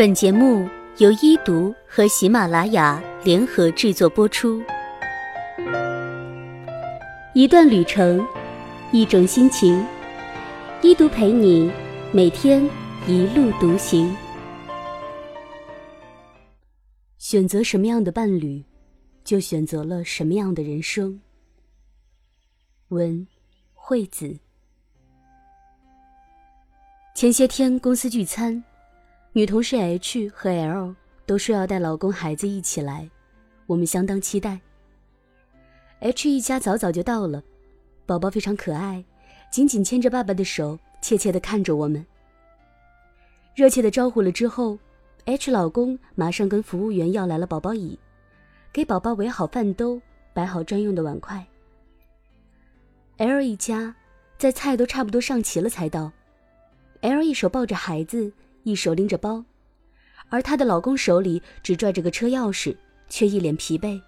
本节目由一读和喜马拉雅联合制作播出。一段旅程，一种心情，一读陪你每天一路独行。选择什么样的伴侣，就选择了什么样的人生。文，惠子。前些天公司聚餐。女同事 H 和 L 都说要带老公孩子一起来，我们相当期待。H 一家早早就到了，宝宝非常可爱，紧紧牵着爸爸的手，怯怯地看着我们。热切地招呼了之后，H 老公马上跟服务员要来了宝宝椅，给宝宝围好饭兜，摆好专用的碗筷。L 一家在菜都差不多上齐了才到，L 一手抱着孩子。一手拎着包，而她的老公手里只拽着个车钥匙，却一脸疲惫。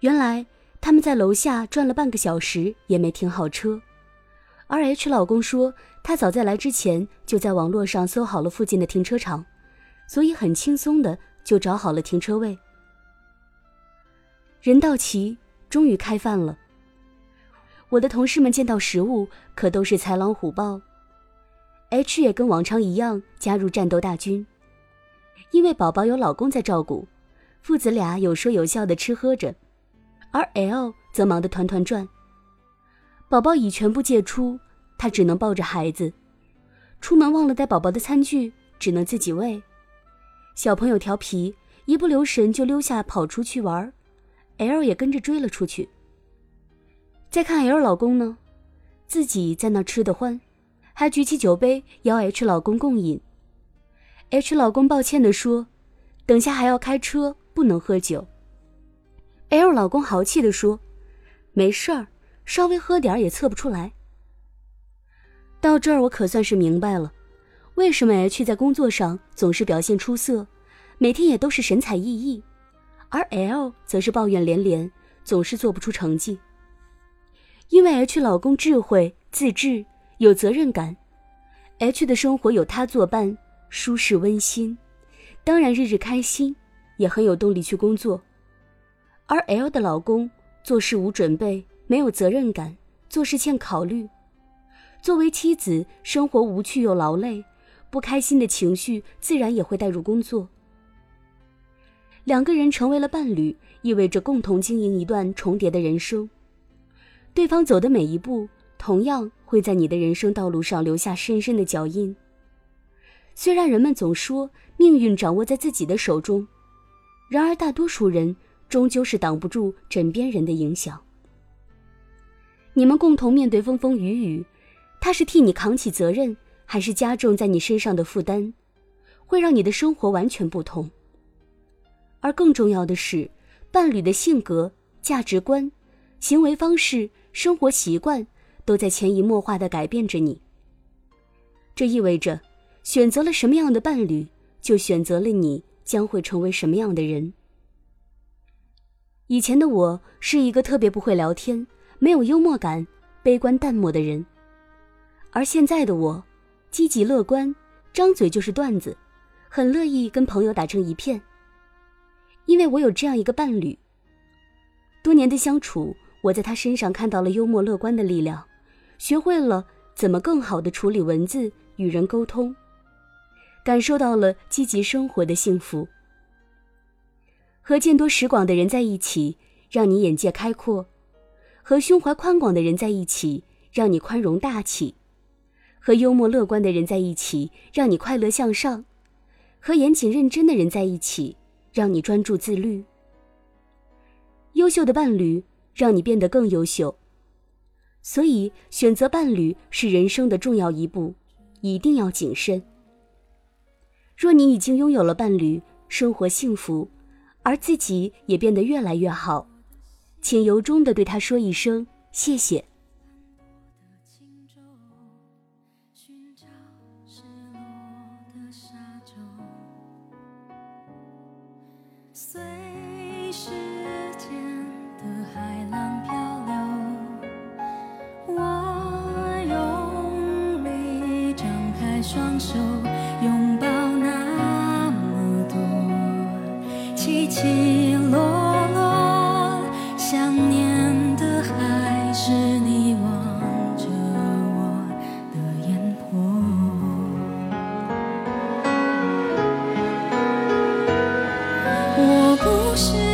原来他们在楼下转了半个小时也没停好车，而 H 老公说他早在来之前就在网络上搜好了附近的停车场，所以很轻松的就找好了停车位。人到齐，终于开饭了。我的同事们见到食物可都是豺狼虎豹。H 也跟往常一样加入战斗大军，因为宝宝有老公在照顾，父子俩有说有笑的吃喝着，而 L 则忙得团团转。宝宝已全部借出，他只能抱着孩子，出门忘了带宝宝的餐具，只能自己喂。小朋友调皮，一不留神就溜下跑出去玩，L 也跟着追了出去。再看 L 老公呢，自己在那吃得欢。她举起酒杯邀 H 老公共饮。H 老公抱歉地说：“等下还要开车，不能喝酒。”L 老公豪气地说：“没事儿，稍微喝点也测不出来。”到这儿我可算是明白了，为什么 H 在工作上总是表现出色，每天也都是神采奕奕，而 L 则是抱怨连连，总是做不出成绩。因为 H 老公智慧自制。有责任感，H 的生活有他作伴，舒适温馨，当然日日开心，也很有动力去工作。而 L 的老公做事无准备，没有责任感，做事欠考虑。作为妻子，生活无趣又劳累，不开心的情绪自然也会带入工作。两个人成为了伴侣，意味着共同经营一段重叠的人生，对方走的每一步。同样会在你的人生道路上留下深深的脚印。虽然人们总说命运掌握在自己的手中，然而大多数人终究是挡不住枕边人的影响。你们共同面对风风雨雨，他是替你扛起责任，还是加重在你身上的负担，会让你的生活完全不同。而更重要的是，伴侣的性格、价值观、行为方式、生活习惯。都在潜移默化的改变着你。这意味着，选择了什么样的伴侣，就选择了你将会成为什么样的人。以前的我是一个特别不会聊天、没有幽默感、悲观淡漠的人，而现在的我，积极乐观，张嘴就是段子，很乐意跟朋友打成一片。因为我有这样一个伴侣。多年的相处，我在他身上看到了幽默乐观的力量。学会了怎么更好的处理文字与人沟通，感受到了积极生活的幸福。和见多识广的人在一起，让你眼界开阔；和胸怀宽广的人在一起，让你宽容大气；和幽默乐观的人在一起，让你快乐向上；和严谨认真的人在一起，让你专注自律。优秀的伴侣让你变得更优秀。所以，选择伴侣是人生的重要一步，一定要谨慎。若你已经拥有了伴侣，生活幸福，而自己也变得越来越好，请由衷的对他说一声谢谢。随时间的海双手拥抱那么多起起落落想念的还是你望着我的眼波。我不是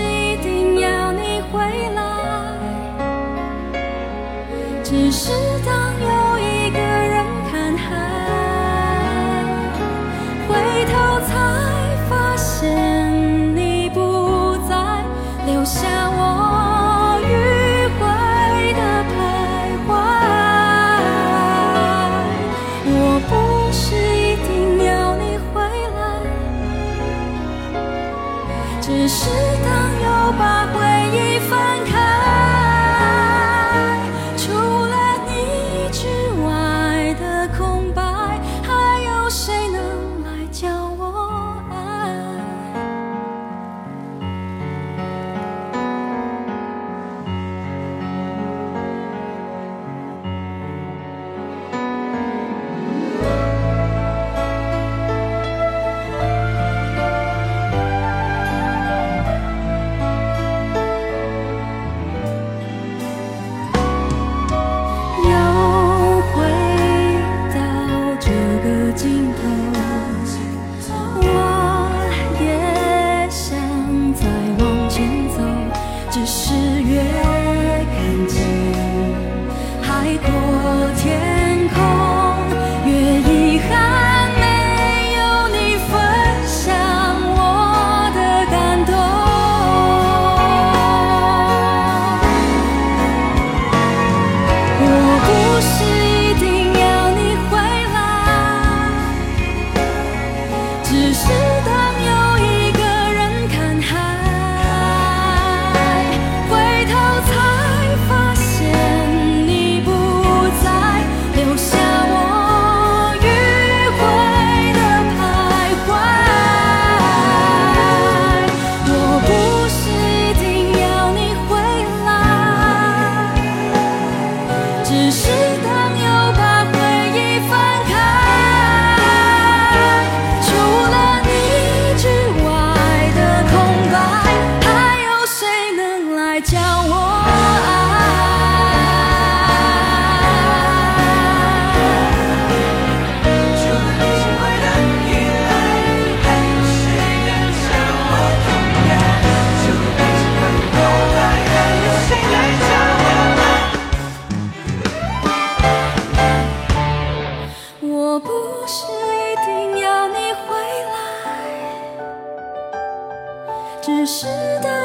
只是。